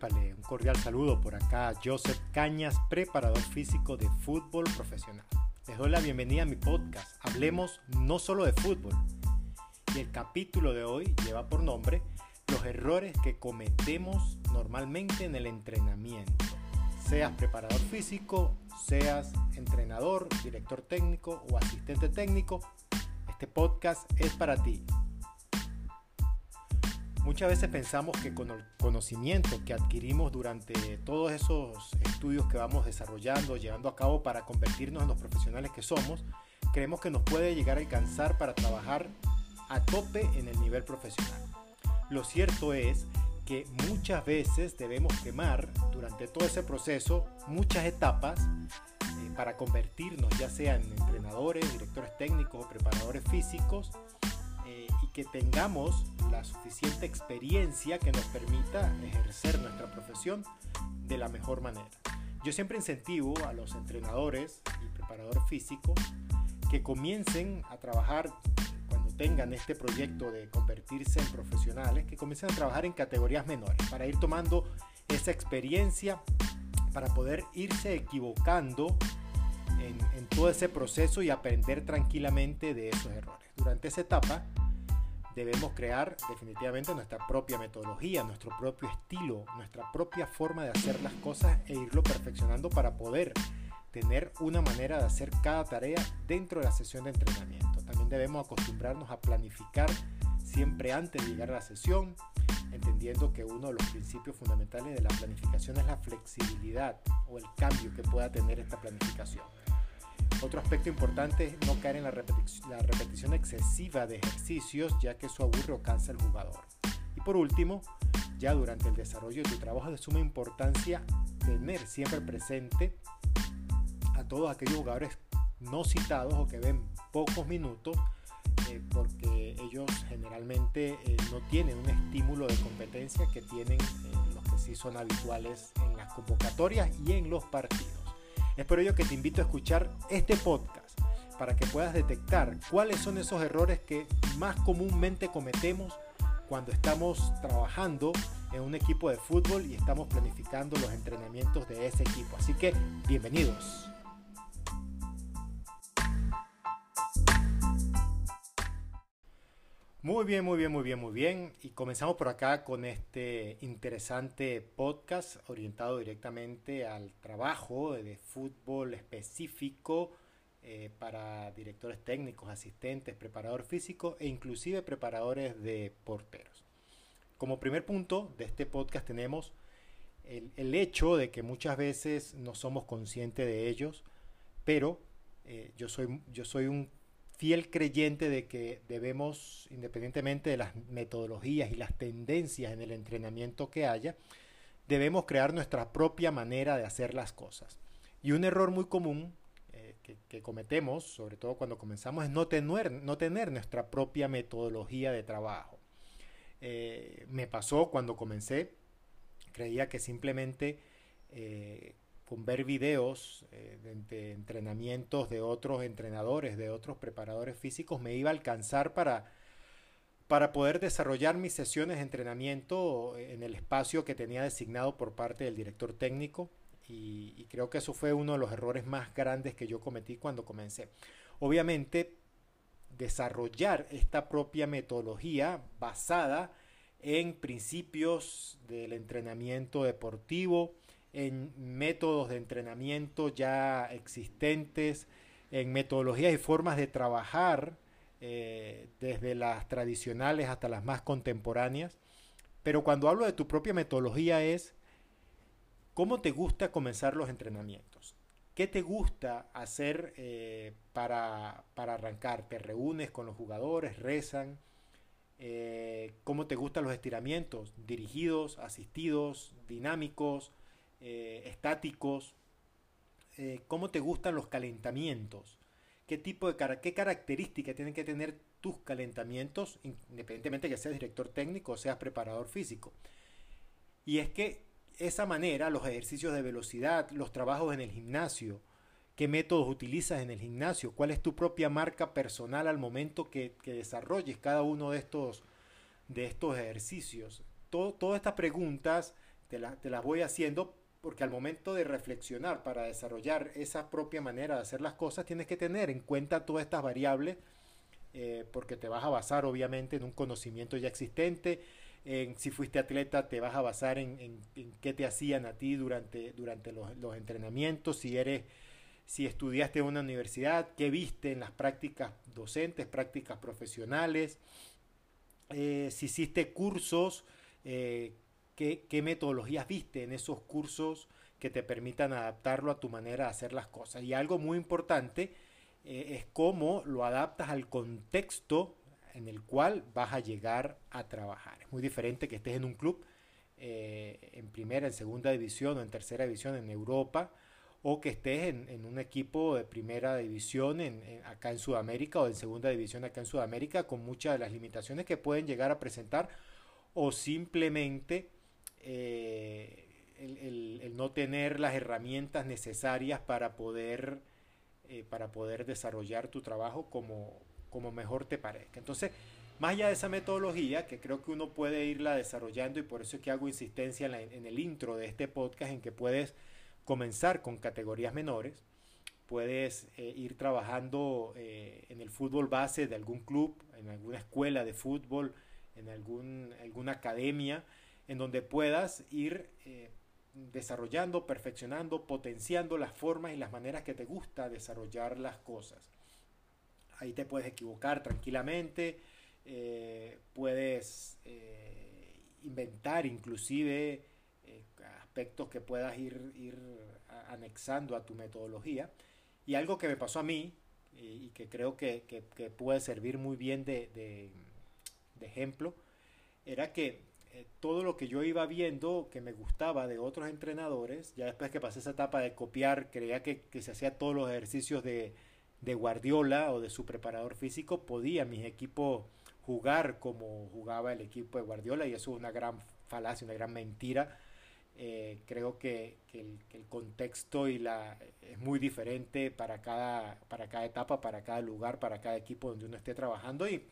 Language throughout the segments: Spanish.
Un cordial saludo por acá, Joseph Cañas, preparador físico de fútbol profesional. Les doy la bienvenida a mi podcast, Hablemos no solo de fútbol. Y el capítulo de hoy lleva por nombre Los errores que cometemos normalmente en el entrenamiento. Seas preparador físico, seas entrenador, director técnico o asistente técnico, este podcast es para ti. Muchas veces pensamos que con el conocimiento que adquirimos durante todos esos estudios que vamos desarrollando, llevando a cabo para convertirnos en los profesionales que somos, creemos que nos puede llegar a alcanzar para trabajar a tope en el nivel profesional. Lo cierto es que muchas veces debemos quemar durante todo ese proceso muchas etapas eh, para convertirnos ya sea en entrenadores, directores técnicos o preparadores físicos que tengamos la suficiente experiencia que nos permita ejercer nuestra profesión de la mejor manera. Yo siempre incentivo a los entrenadores y preparadores físicos que comiencen a trabajar cuando tengan este proyecto de convertirse en profesionales, que comiencen a trabajar en categorías menores para ir tomando esa experiencia para poder irse equivocando en, en todo ese proceso y aprender tranquilamente de esos errores. Durante esa etapa, debemos crear definitivamente nuestra propia metodología, nuestro propio estilo, nuestra propia forma de hacer las cosas e irlo perfeccionando para poder tener una manera de hacer cada tarea dentro de la sesión de entrenamiento. También debemos acostumbrarnos a planificar siempre antes de llegar a la sesión, entendiendo que uno de los principios fundamentales de la planificación es la flexibilidad o el cambio que pueda tener esta planificación. Otro aspecto importante es no caer en la, repetición, excesiva de ejercicios, ya que eso aburre cansa al jugador. Y por último, ya durante el desarrollo de tu trabajo de suma importancia tener siempre presente a todos aquellos jugadores no citados o que ven pocos minutos eh, porque ellos generalmente eh, no tienen un estímulo de competencia que tienen eh, los que sí son habituales en las convocatorias y en los partidos. Es por ello que te invito a escuchar este podcast para que puedas detectar cuáles son esos errores que más comúnmente cometemos cuando estamos trabajando en un equipo de fútbol y estamos planificando los entrenamientos de ese equipo. Así que bienvenidos. Muy bien, muy bien, muy bien, muy bien. Y comenzamos por acá con este interesante podcast orientado directamente al trabajo de fútbol específico eh, para directores técnicos, asistentes, preparador físico e inclusive preparadores de porteros. Como primer punto de este podcast tenemos el, hecho de que muchas veces no somos conscientes de ellos, pero eh, yo, soy, yo soy un fiel creyente de que debemos, independientemente de las metodologías y las tendencias en el entrenamiento que haya, debemos crear nuestra propia manera de hacer las cosas. Y un error muy común eh, que, cometemos, sobre todo cuando comenzamos, es no tener, nuestra propia metodología de trabajo. Eh, me pasó cuando comencé, creía que simplemente eh, con ver videos eh, de, entrenamientos de otros entrenadores, de otros preparadores físicos, me iba a alcanzar para, para poder desarrollar mis sesiones de entrenamiento en el espacio que tenía designado por parte del director técnico. Y, y creo que eso fue uno de los errores más grandes que yo cometí cuando comencé. Obviamente, desarrollar esta propia metodología basada en principios del entrenamiento deportivo, en métodos de entrenamiento ya existentes, en metodologías y formas de trabajar, eh, desde las tradicionales hasta las más contemporáneas. Pero cuando hablo de tu propia metodología es cómo te gusta comenzar los entrenamientos. ¿Qué te gusta hacer eh, para, para, arrancar? ¿Te reúnes con los jugadores? ¿Rezan? Eh, ¿Cómo te gustan los estiramientos? ¿Dirigidos, asistidos, dinámicos? Eh, estáticos, eh, cómo te gustan los calentamientos, qué tipo de qué características tienen que tener tus calentamientos, independientemente que seas director técnico o seas preparador físico. Y es que esa manera, los ejercicios de velocidad, los trabajos en el gimnasio, qué métodos utilizas en el gimnasio, cuál es tu propia marca personal al momento que, desarrolles cada uno de estos, de estos ejercicios. todas estas preguntas te, te las voy haciendo porque al momento de reflexionar para desarrollar esa propia manera de hacer las cosas, tienes que tener en cuenta todas estas variables, eh, porque te vas a basar obviamente en un conocimiento ya existente, en si fuiste atleta te vas a basar en, en, qué te hacían a ti durante, durante los, entrenamientos, si eres si estudiaste en una universidad, qué viste en las prácticas docentes, prácticas profesionales, eh, si hiciste cursos, eh, qué, metodologías viste en esos cursos que te permitan adaptarlo a tu manera de hacer las cosas. Y algo muy importante eh, es cómo lo adaptas al contexto en el cual vas a llegar a trabajar. Es muy diferente que estés en un club eh, en primera, en segunda división o en tercera división en Europa o que estés en, un equipo de primera división acá en Sudamérica o en segunda división acá en Sudamérica con muchas de las limitaciones que pueden llegar a presentar o simplemente eh, el, no tener las herramientas necesarias para poder, eh, para poder desarrollar tu trabajo como, como mejor te parezca. Entonces, más allá de esa metodología, que creo que uno puede irla desarrollando y por eso es que hago insistencia en, el intro de este podcast en que puedes comenzar con categorías menores, puedes eh, ir trabajando en el fútbol base de algún club, en alguna escuela de fútbol, en algún, alguna academia, en donde puedas ir eh, desarrollando, perfeccionando, potenciando las formas y las maneras que te gusta desarrollar las cosas. Ahí te puedes equivocar tranquilamente, eh, puedes eh, inventar inclusive aspectos que puedas ir, ir anexando a tu metodología. Y algo que me pasó a mí y, que creo que, puede servir muy bien de, de ejemplo, era que eh, todo lo que yo iba viendo que me gustaba de otros entrenadores, ya después que pasé esa etapa de copiar, creía que, se hacía todos los ejercicios de, Guardiola o de su preparador físico, podía mis equipos jugar como jugaba el equipo de Guardiola y eso es una gran falacia, una gran mentira. Eh, creo que, el, contexto y la es muy diferente para cada, para cada etapa, para cada lugar, para cada equipo donde uno esté trabajando y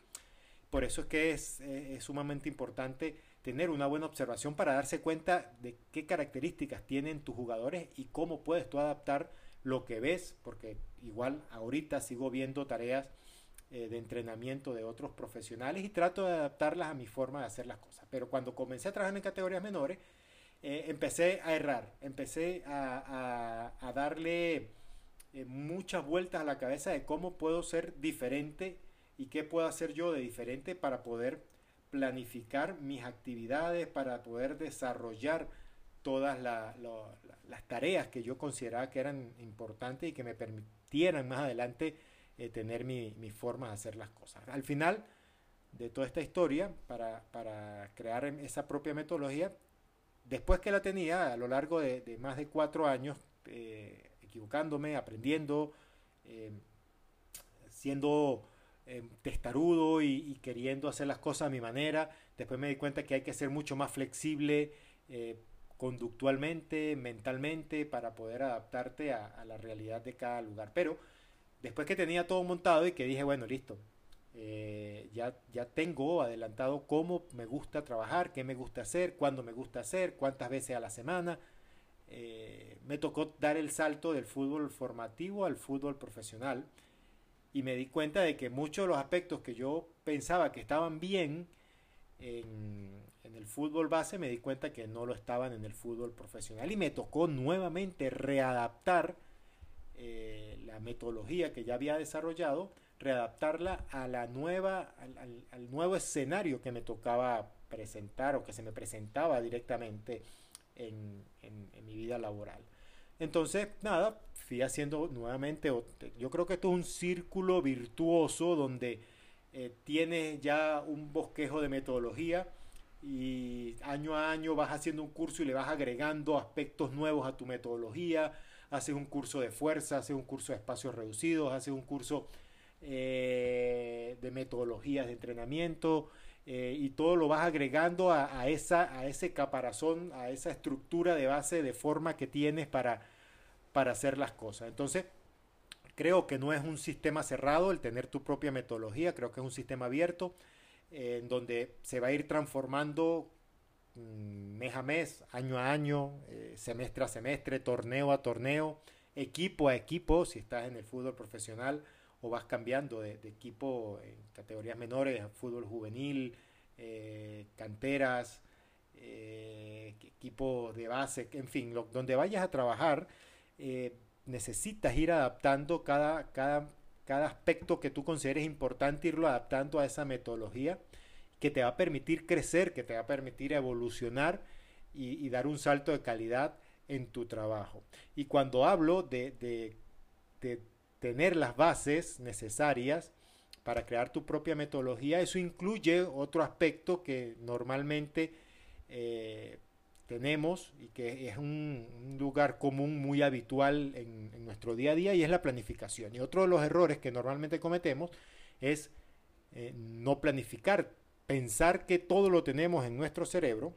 por eso es que es, es sumamente importante tener una buena observación para darse cuenta de qué características tienen tus jugadores y cómo puedes tú adaptar lo que ves, porque igual ahorita sigo viendo tareas eh, de entrenamiento de otros profesionales y trato de adaptarlas a mi forma de hacer las cosas. Pero cuando comencé a trabajar en categorías menores, eh, empecé a errar, empecé a, darle eh, muchas vueltas a la cabeza de cómo puedo ser diferente y qué puedo hacer yo de diferente para poder planificar mis actividades, para poder desarrollar todas las tareas que yo consideraba que eran importantes y que me permitieran más adelante eh, tener mi, forma de hacer las cosas. Al final de toda esta historia, para, crear esa propia metodología, después que la tenía a lo largo de, más de cuatro años, eh, equivocándome, aprendiendo, eh, siendo eh, testarudo y, queriendo hacer las cosas a mi manera. Después me di cuenta que hay que ser mucho más flexible eh, conductualmente, mentalmente, para poder adaptarte a, la realidad de cada lugar. Pero después que tenía todo montado y que dije, bueno, listo, eh, ya, ya tengo adelantado cómo me gusta trabajar, qué me gusta hacer, cuándo me gusta hacer, cuántas veces a la semana. me tocó dar el salto del fútbol formativo al fútbol profesional y me di cuenta de que muchos de los aspectos que yo pensaba que estaban bien en, el fútbol base, me di cuenta que no lo estaban en el fútbol profesional y me tocó nuevamente readaptar eh, la metodología que ya había desarrollado, readaptarla a la nueva, al, nuevo escenario que me tocaba presentar o que se me presentaba directamente en mi vida laboral. Entonces, nada, fui haciendo nuevamente, yo creo que esto es un círculo virtuoso donde eh, tienes ya un bosquejo de metodología y año a año vas haciendo un curso y le vas agregando aspectos nuevos a tu metodología, haces un curso de fuerza, haces un curso de espacios reducidos, haces un curso eh, de metodologías de entrenamiento eh, y todo lo vas agregando a, esa, a ese caparazón, a esa estructura de base de forma que tienes para para hacer las cosas. Entonces, creo que no es un sistema cerrado el tener tu propia metodología, creo que es un sistema abierto en donde se va a ir transformando mm, mes a mes, año a año, eh, semestre a semestre, torneo a torneo, equipo a equipo, si estás en el fútbol profesional o vas cambiando de, equipo en categorías menores, fútbol juvenil, eh, canteras, eh, equipo de base, en fin, donde vayas a trabajar, necesitas ir adaptando cada, cada, cada aspecto que tú consideres importante, irlo adaptando a esa metodología que te va a permitir crecer, que te va a permitir evolucionar y, dar un salto de calidad en tu trabajo. Y cuando hablo de, tener las bases necesarias para crear tu propia metodología, eso incluye otro aspecto que normalmente eh, tenemos y que es un, lugar común muy habitual en, nuestro día a día y es la planificación. Y otro de los errores que normalmente cometemos es eh, no planificar pensar que todo lo tenemos en nuestro cerebro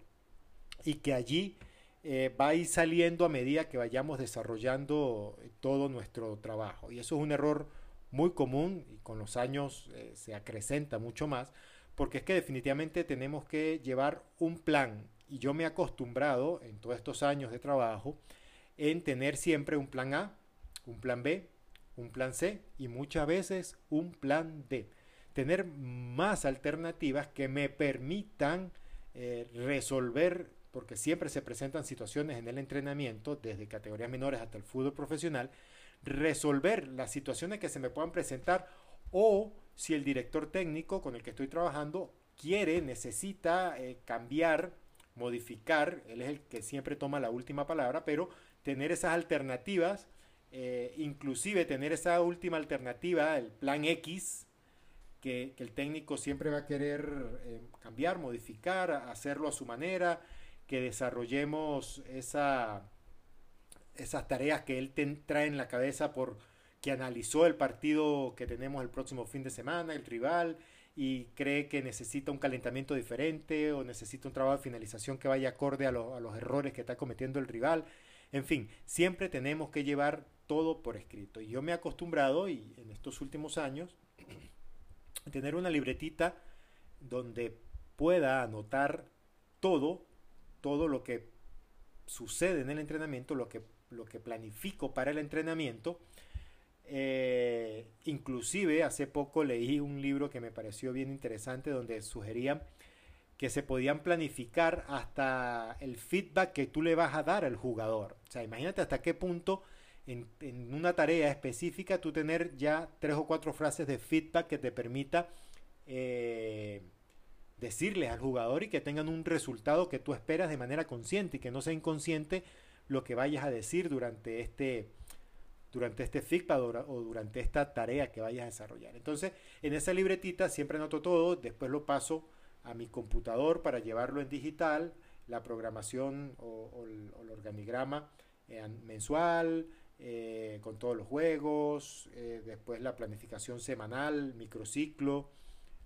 y que allí eh, va a ir saliendo a medida que vayamos desarrollando eh, todo nuestro trabajo. Y eso es un error muy común y con los años eh, se acrecenta mucho más, porque es que definitivamente tenemos que llevar un plan. Y yo me he acostumbrado en todos estos años de trabajo en tener siempre un plan A, un plan B, un plan C y muchas veces un plan D tener más alternativas que me permitan resolver, porque siempre se presentan situaciones en el entrenamiento, desde categorías menores hasta el fútbol profesional, resolver las situaciones que se me puedan presentar o si el director técnico con el que estoy trabajando quiere, necesita eh, cambiar, modificar, él es el que siempre toma la última palabra, pero tener esas alternativas, eh, inclusive tener esa última alternativa, el plan X, que, el técnico siempre va a querer eh, cambiar, modificar, hacerlo a su manera, que desarrollemos esa, esas tareas que él trae en la cabeza por que analizó el partido que tenemos el próximo fin de semana, el rival, y cree que necesita un calentamiento diferente o necesita un trabajo de finalización que vaya acorde a, a los errores que está cometiendo el rival. En fin, siempre tenemos que llevar todo por escrito. Y yo me he acostumbrado, y en estos últimos años, tener una libretita donde pueda anotar todo, todo lo que sucede en el entrenamiento, lo que, lo que planifico para el entrenamiento. Eh, inclusive hace poco leí un libro que me pareció bien interesante donde sugerían que se podían planificar hasta el feedback que tú le vas a dar al jugador. O sea, imagínate hasta qué punto en, una tarea específica tú tener ya tres o cuatro frases de feedback que te permita eh, decirles al jugador y que tengan un resultado que tú esperas de manera consciente y que no sea inconsciente lo que vayas a decir durante este durante este o durante esta tarea que vayas a desarrollar. Entonces, en esa libretita siempre anoto todo, después lo paso a mi computador para llevarlo en digital, la programación o, el, organigrama eh, mensual, eh, con todos los juegos, eh, después la planificación semanal, microciclo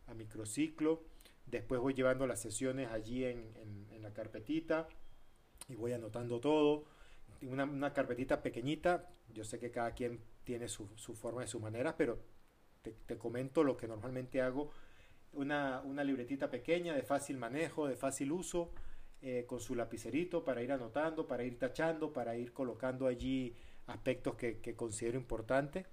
a microciclo, después voy llevando las sesiones allí en, la carpetita y voy anotando todo, una, una, carpetita pequeñita, yo sé que cada quien tiene su, forma y su manera, pero te, comento lo que normalmente hago, una, una, libretita pequeña de fácil manejo, de fácil uso, eh, con su lapicerito para ir anotando, para ir tachando, para ir colocando allí aspectos que, considero importantes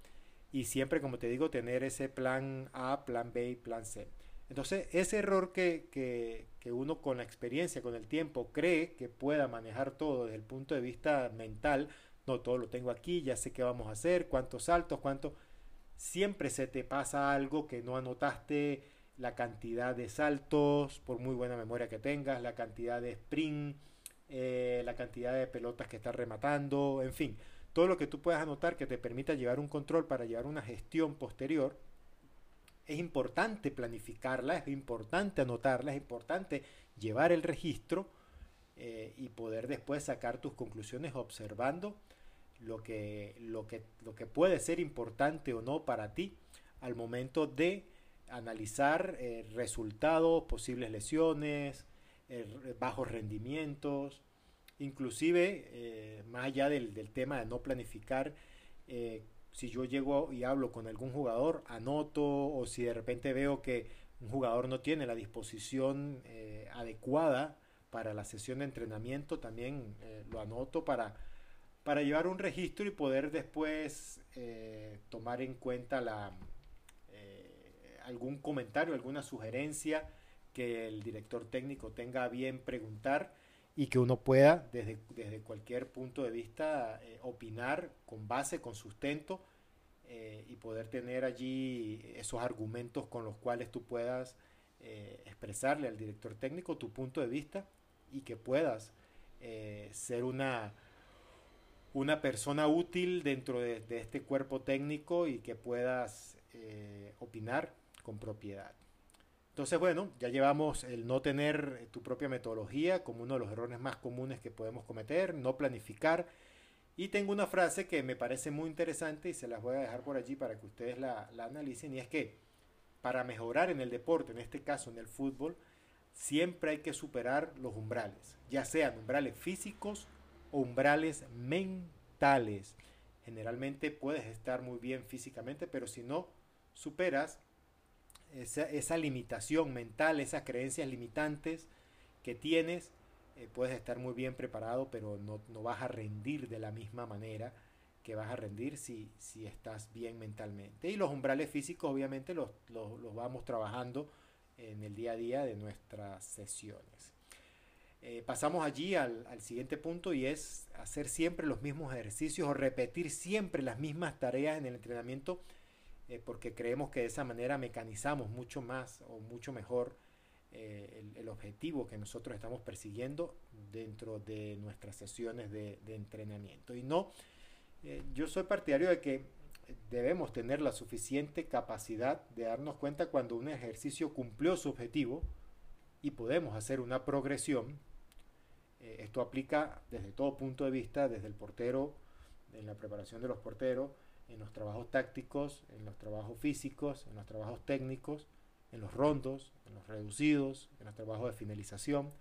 y siempre, como te digo, tener ese plan A, plan B y plan C. Entonces, ese error que, que, uno con la experiencia, con el tiempo, cree que pueda manejar todo desde el punto de vista mental, no, todo lo tengo aquí, ya sé qué vamos a hacer, cuántos saltos, cuánto... Siempre se te pasa algo que no anotaste la cantidad de saltos, por muy buena memoria que tengas, la cantidad de sprint, eh, la cantidad de pelotas que estás rematando, en fin todo lo que tú puedas anotar que te permita llevar un control para llevar una gestión posterior, es importante planificarla, es importante anotarla, es importante llevar el registro eh, y poder después sacar tus conclusiones observando lo que, lo, que, lo que puede ser importante o no para ti al momento de analizar eh, resultados, posibles lesiones, eh, bajos rendimientos, Inclusive, más allá del, tema de no planificar, si yo llego y hablo con algún jugador, anoto o si de repente veo que un jugador no tiene la disposición eh, adecuada para la sesión de entrenamiento, también eh, lo anoto para, para llevar un registro y poder después eh, tomar en cuenta la, algún comentario, alguna sugerencia que el director técnico tenga bien preguntar y que uno pueda desde, desde cualquier punto de vista opinar con base, con sustento y poder tener allí esos argumentos con los cuales tú puedas eh, expresarle al director técnico tu punto de vista y que puedas eh, ser una, una persona útil dentro de, este cuerpo técnico y que puedas eh, opinar con propiedad. Entonces, bueno, ya llevamos el no tener tu propia metodología como uno de los errores más comunes que podemos cometer, no planificar. Y tengo una frase que me parece muy interesante y se las voy a dejar por allí para que ustedes la, la analicen y es que para mejorar en el deporte, en este caso en el fútbol, siempre hay que superar los umbrales, ya sean umbrales físicos o umbrales mentales. Generalmente puedes estar muy bien físicamente, pero si no superas esa, limitación mental, esas creencias limitantes que tienes, eh, puedes estar muy bien preparado, pero no, no vas a rendir de la misma manera que vas a rendir si, si estás bien mentalmente. Y los umbrales físicos obviamente los, los, vamos trabajando en el día a día de nuestras sesiones. Eh, pasamos allí al, al, siguiente punto y es hacer siempre los mismos ejercicios o repetir siempre las mismas tareas en el entrenamiento eh, porque creemos que de esa manera mecanizamos mucho más o mucho mejor eh, el, el, objetivo que nosotros estamos persiguiendo dentro de nuestras sesiones de, de entrenamiento y no eh, yo soy partidario de que debemos tener la suficiente capacidad de darnos cuenta cuando un ejercicio cumplió su objetivo y podemos hacer una progresión. Eh, esto aplica desde todo punto de vista, desde el portero, en la preparación de los porteros, en los trabajos tácticos, en los trabajos físicos, en los trabajos técnicos, en los rondos, en los reducidos, en los trabajos de finalización.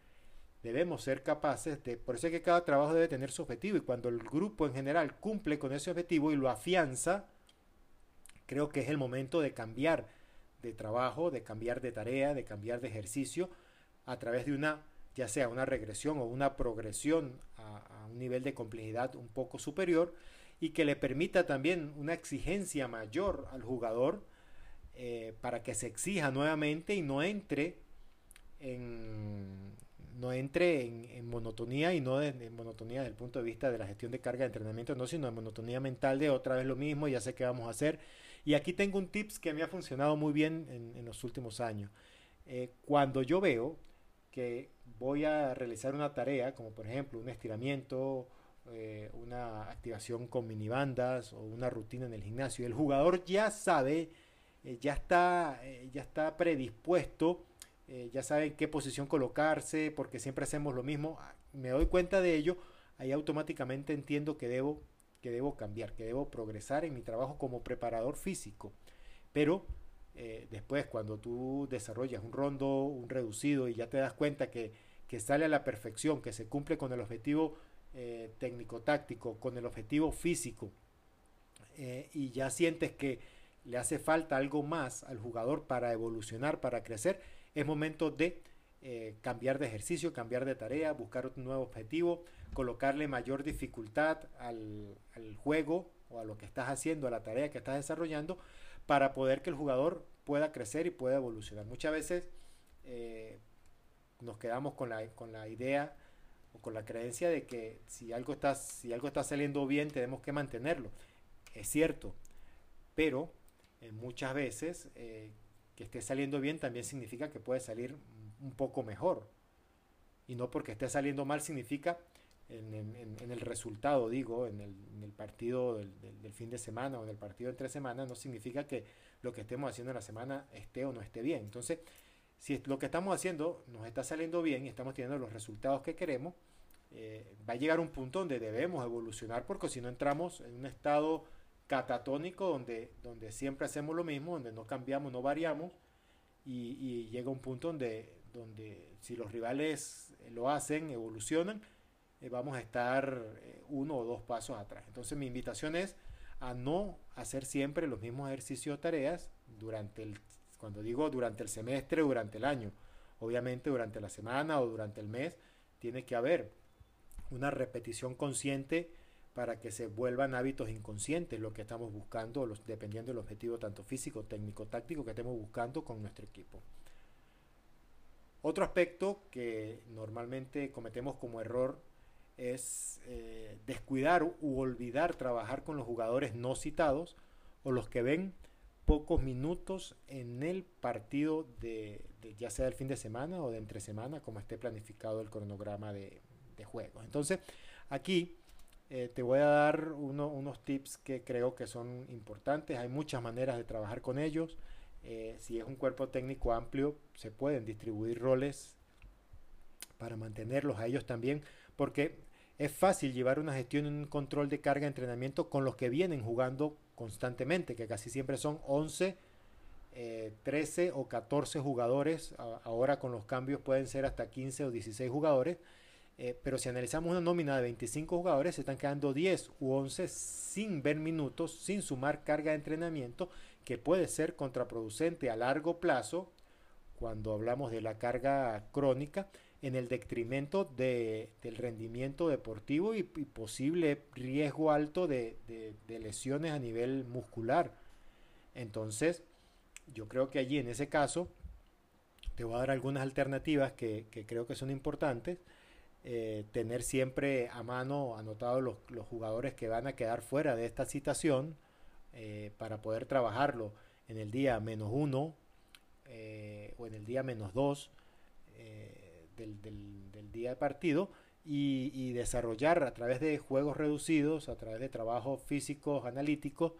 Debemos ser capaces de, por eso es que cada trabajo debe tener su objetivo y cuando el grupo en general cumple con ese objetivo y lo afianza, creo que es el momento de cambiar de trabajo, de cambiar de tarea, de cambiar de ejercicio a través de una, ya sea una regresión o una progresión a, un nivel de complejidad un poco superior y que le permita también una exigencia mayor al jugador eh, para que se exija nuevamente y no entre en, no entre en, monotonía y no en monotonía desde el punto de vista de la gestión de carga de entrenamiento, no, sino en monotonía mental de otra vez lo mismo, ya sé qué vamos a hacer. Y aquí tengo un tips que me ha funcionado muy bien en, los últimos años. Eh, cuando yo veo que voy a realizar una tarea, como por ejemplo un estiramiento, eh, una activación con minibandas o una rutina en el gimnasio, el jugador ya sabe, eh, ya, está, ya está predispuesto eh, ya saben qué posición colocarse, porque siempre hacemos lo mismo, ah, me doy cuenta de ello, ahí automáticamente entiendo que debo, que debo cambiar, que debo progresar en mi trabajo como preparador físico. Pero eh, después cuando tú desarrollas un rondo, un reducido y ya te das cuenta que, que sale a la perfección, que se cumple con el objetivo eh, técnico-táctico, con el objetivo físico, y ya sientes que le hace falta algo más al jugador para evolucionar, para crecer, es momento de eh, cambiar de ejercicio, cambiar de tarea, buscar un nuevo objetivo, colocarle mayor dificultad al, juego o a lo que estás haciendo, a la tarea que estás desarrollando, para poder que el jugador pueda crecer y pueda evolucionar. Muchas veces eh, nos quedamos con la, con la idea con la creencia de que si algo, está, si algo está saliendo bien tenemos que mantenerlo. Es cierto, pero eh, muchas veces que esté saliendo bien también significa que puede salir un poco mejor. Y no porque esté saliendo mal significa en, el resultado, digo, en el, partido del, fin de semana o en el partido de tres semanas, no significa que lo que estemos haciendo en la semana esté o no esté bien. Entonces, si lo que estamos haciendo nos está saliendo bien y estamos teniendo los resultados que queremos, eh, va a llegar un punto donde debemos evolucionar porque si no entramos en un estado catatónico donde, donde siempre hacemos lo mismo, donde no cambiamos, no variamos y, llega un punto donde, donde si los rivales lo hacen, evolucionan, eh, vamos a estar eh, uno o dos pasos atrás. Entonces mi invitación es a no hacer siempre los mismos ejercicios o tareas durante el, cuando digo durante el semestre, durante el año. Obviamente durante la semana o durante el mes tiene que haber una repetición consciente para que se vuelvan hábitos inconscientes lo que estamos buscando, dependiendo del objetivo tanto físico, técnico, táctico que estemos buscando con nuestro equipo. Otro aspecto que normalmente cometemos como error es eh, descuidar u olvidar trabajar con los jugadores no citados o los que ven pocos minutos en el partido de, ya sea del fin de semana o de entre semana, como esté planificado el cronograma de, juegos. Entonces, aquí eh, te voy a dar unos tips que creo que son importantes. Hay muchas maneras de trabajar con ellos. Eh, si es un cuerpo técnico amplio, se pueden distribuir roles para mantenerlos a ellos también, porque es fácil llevar una gestión y un control de carga de entrenamiento con los que vienen jugando constantemente, que casi siempre son 11, 13 eh, o 14 jugadores. Ahora con los cambios pueden ser hasta 15 o 16 jugadores. Eh, pero si analizamos una nómina de 25 jugadores, se están quedando 10 u 11 sin ver minutos, sin sumar carga de entrenamiento, que puede ser contraproducente a largo plazo cuando hablamos de la carga crónica en el detrimento de, del rendimiento deportivo y, posible riesgo alto de, lesiones a nivel muscular. Entonces, yo creo que allí en ese caso, te voy a dar algunas alternativas que, creo que son importantes. Eh, tener siempre a mano anotados los, jugadores que van a quedar fuera de esta citación eh, para poder trabajarlo en el día menos uno eh, o en el día menos dos del, día de partido y, desarrollar a través de juegos reducidos, a través de trabajos físicos analíticos,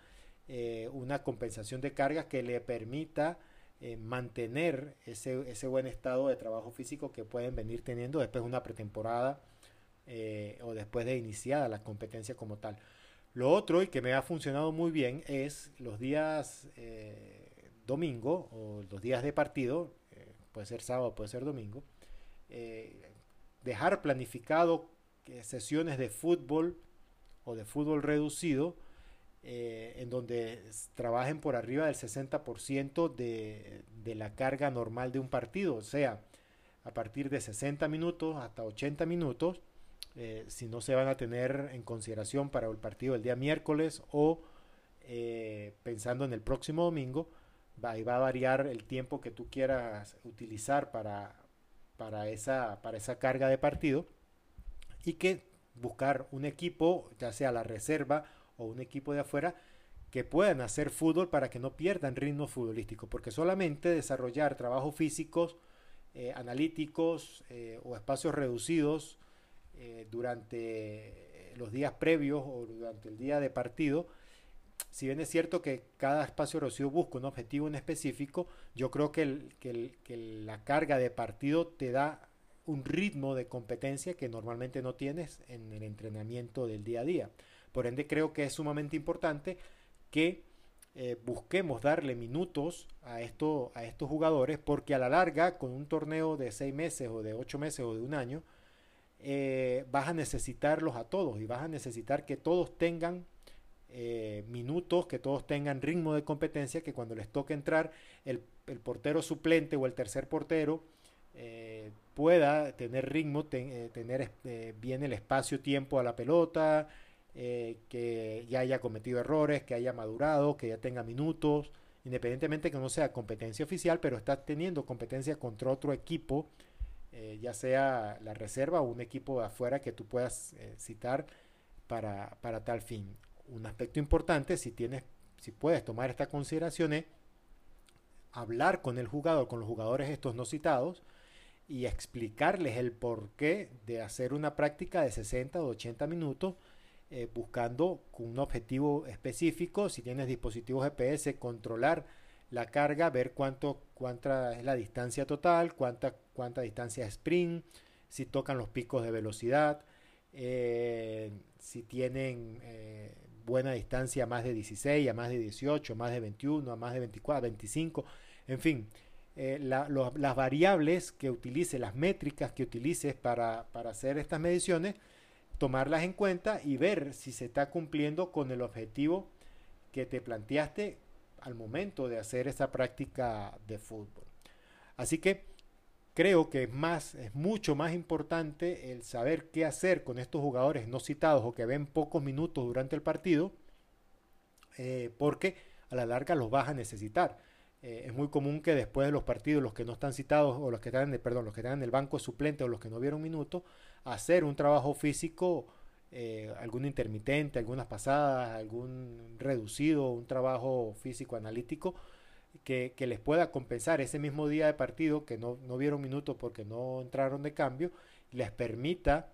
eh, una compensación de cargas que le permita eh, mantener ese, ese, buen estado de trabajo físico que pueden venir teniendo después de una pretemporada eh, o después de iniciada la competencia como tal. Lo otro y que me ha funcionado muy bien es los días domingo o los días de partido, puede ser sábado, puede ser domingo, eh, dejar planificado sesiones de fútbol o de fútbol reducido eh, en donde trabajen por arriba del 60% de, de la carga normal de un partido, o sea, a partir de 60 minutos hasta 80 minutos, eh, si no se van a tener en consideración para el partido del día miércoles o pensando en el próximo domingo, va, va a variar el tiempo que tú quieras utilizar para para esa, para esa carga de partido y que buscar un equipo, ya sea la reserva o un equipo de afuera, que puedan hacer fútbol para que no pierdan ritmo futbolístico, porque solamente desarrollar trabajos físicos, eh, analíticos eh, o espacios reducidos eh, durante los días previos o durante el día de partido si bien es cierto que cada espacio reducido busca un objetivo en específico, yo creo que, la carga de partido te da un ritmo de competencia que normalmente no tienes en el entrenamiento del día a día. Por ende, creo que es sumamente importante que eh, busquemos darle minutos a, esto, a estos jugadores, porque a la larga, con un torneo de seis meses o de ocho meses o de un año, eh, vas a necesitarlos a todos y vas a necesitar que todos tengan eh, minutos, que todos tengan ritmo de competencia, que cuando les toque entrar el, portero suplente o el tercer portero eh, pueda tener ritmo, eh, tener bien el espacio-tiempo a la pelota, que ya haya cometido errores, que haya madurado, que ya tenga minutos, independientemente que no sea competencia oficial, pero está teniendo competencia contra otro equipo, ya sea la reserva o un equipo de afuera que tú puedas citar para, para tal fin un aspecto importante, si tienes, si puedes tomar esta consideración, es hablar con el jugador, con los jugadores estos no citados, y explicarles el porqué de hacer una práctica de 60 o 80 minutos, eh, buscando un objetivo específico, si tienes dispositivos GPS, controlar la carga, ver cuánto, cuánta es la distancia total, cuánta, cuánta distancia sprint, si tocan los picos de velocidad, eh, si tienen eh, buena distancia a más de 16, a más de 18, a más de 21, a más de 24, 25, en fin, eh, las variables que utilices, las métricas que utilices para, para hacer estas mediciones, tomarlas en cuenta y ver si se está cumpliendo con el objetivo que te planteaste al momento de hacer esa práctica de fútbol. Así que creo que es más, es mucho más importante el saber qué hacer con estos jugadores no citados o que ven pocos minutos durante el partido, eh, porque a la larga los vas a necesitar. Eh, es muy común que después de los partidos, los que no están citados o los que están, en el, perdón, los que están en el banco suplente o los que no vieron minutos, hacer un trabajo físico, eh, algún intermitente, algunas pasadas, algún reducido, un trabajo físico analítico que, les pueda compensar ese mismo día de partido que no, no vieron minutos porque no entraron de cambio, les permita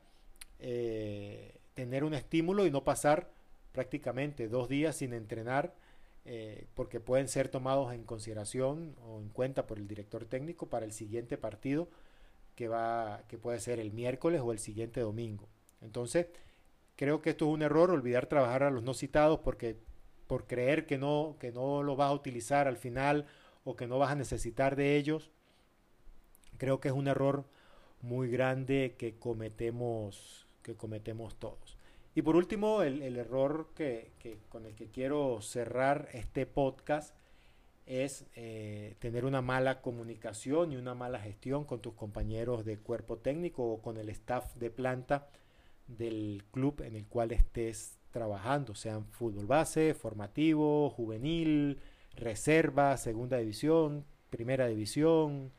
eh, tener un estímulo y no pasar prácticamente dos días sin entrenar eh, porque pueden ser tomados en consideración o en cuenta por el director técnico para el siguiente partido que va que puede ser el miércoles o el siguiente domingo. Entonces, creo que esto es un error olvidar trabajar a los no citados porque por creer que no que no lo vas a utilizar al final o que no vas a necesitar de ellos, creo que es un error muy grande que cometemos que cometemos todos. Y por último, el, error que, con el que quiero cerrar este podcast es eh, tener una mala comunicación y una mala gestión con tus compañeros de cuerpo técnico o con el staff de planta del club en el cual estés trabajando, sean fútbol base, formativo, juvenil, reserva, segunda división, primera división,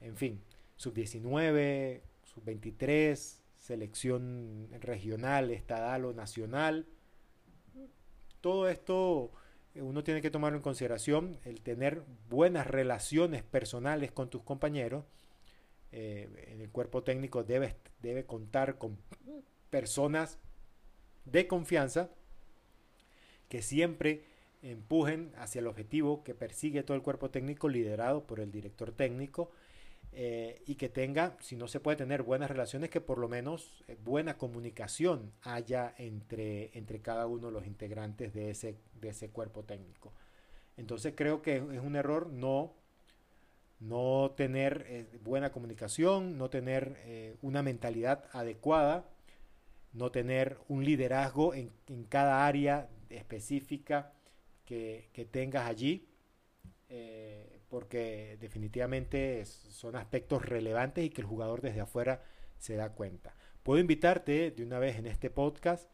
en fin, sub 19, sub 23, selección regional, estadal o nacional. Todo esto eh, uno tiene que tomar en consideración el tener buenas relaciones personales con tus compañeros. Eh, en el cuerpo técnico debe contar con personas de confianza que siempre empujen hacia el objetivo que persigue todo el cuerpo técnico liderado por el director técnico eh, y que tenga, si no se puede tener buenas relaciones, que por lo menos eh, buena comunicación haya entre, entre cada uno de los integrantes de ese, de ese cuerpo técnico. Entonces creo que es un error no, no tener eh, buena comunicación, no tener una mentalidad adecuada, no tener un liderazgo en, en cada área específica que, que tengas allí porque definitivamente son aspectos relevantes y que el jugador desde afuera se da cuenta. Puedo invitarte de una vez en este podcast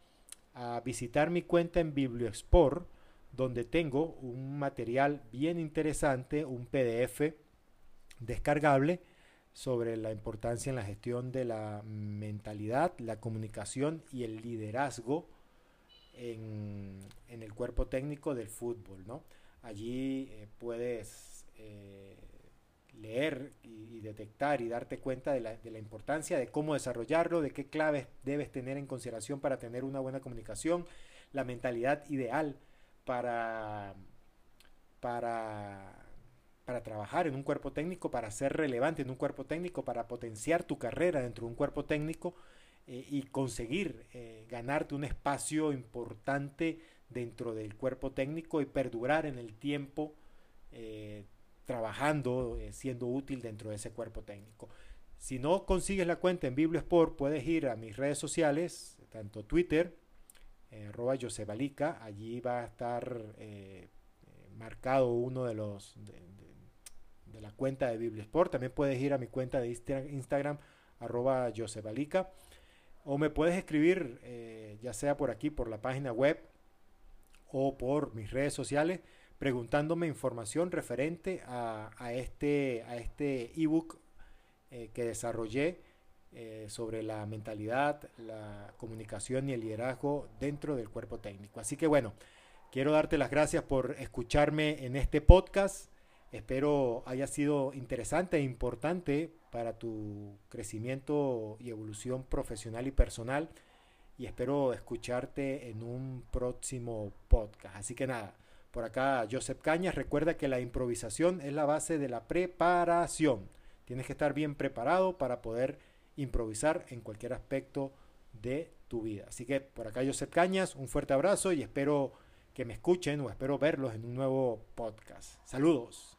a visitar mi cuenta en Bibliosport, donde tengo un material bien interesante, un PDF descargable sobre la importancia en la gestión de la mentalidad, la comunicación y el liderazgo en, el cuerpo técnico del fútbol. ¿no? Allí eh, puedes eh, leer y, detectar y darte cuenta de la, de la, importancia de cómo desarrollarlo, de qué claves debes tener en consideración para tener una buena comunicación, la mentalidad ideal para, para, para trabajar en un cuerpo técnico, para ser relevante en un cuerpo técnico, para potenciar tu carrera dentro de un cuerpo técnico eh, y conseguir eh, ganarte un espacio importante dentro del cuerpo técnico y perdurar en el tiempo trabajando, eh, siendo útil dentro de ese cuerpo técnico. Si no consigues la cuenta en Bibliosport, puedes ir a mis redes sociales, tanto Twitter, arroba Josebalica, allí va a estar marcado uno de los la cuenta de Bibliosport. También puedes ir a mi cuenta de Instagram, arroba Josebalica, o me puedes escribir, ya sea por aquí, por la página web, o por mis redes sociales preguntándome información referente a, este a este ebook eh, que desarrollé eh, sobre la mentalidad, la comunicación y el liderazgo dentro del cuerpo técnico. Así que bueno, quiero darte las gracias por escucharme en este podcast. Espero haya sido interesante e importante para tu crecimiento y evolución profesional y personal. Y espero escucharte en un próximo podcast. Así que nada, por acá, Joseph Cañas, recuerda que la improvisación es la base de la preparación. Tienes que estar bien preparado para poder improvisar en cualquier aspecto de tu vida. Así que por acá, Joseph Cañas, un fuerte abrazo y espero que me escuchen o espero verlos en un nuevo podcast. Saludos.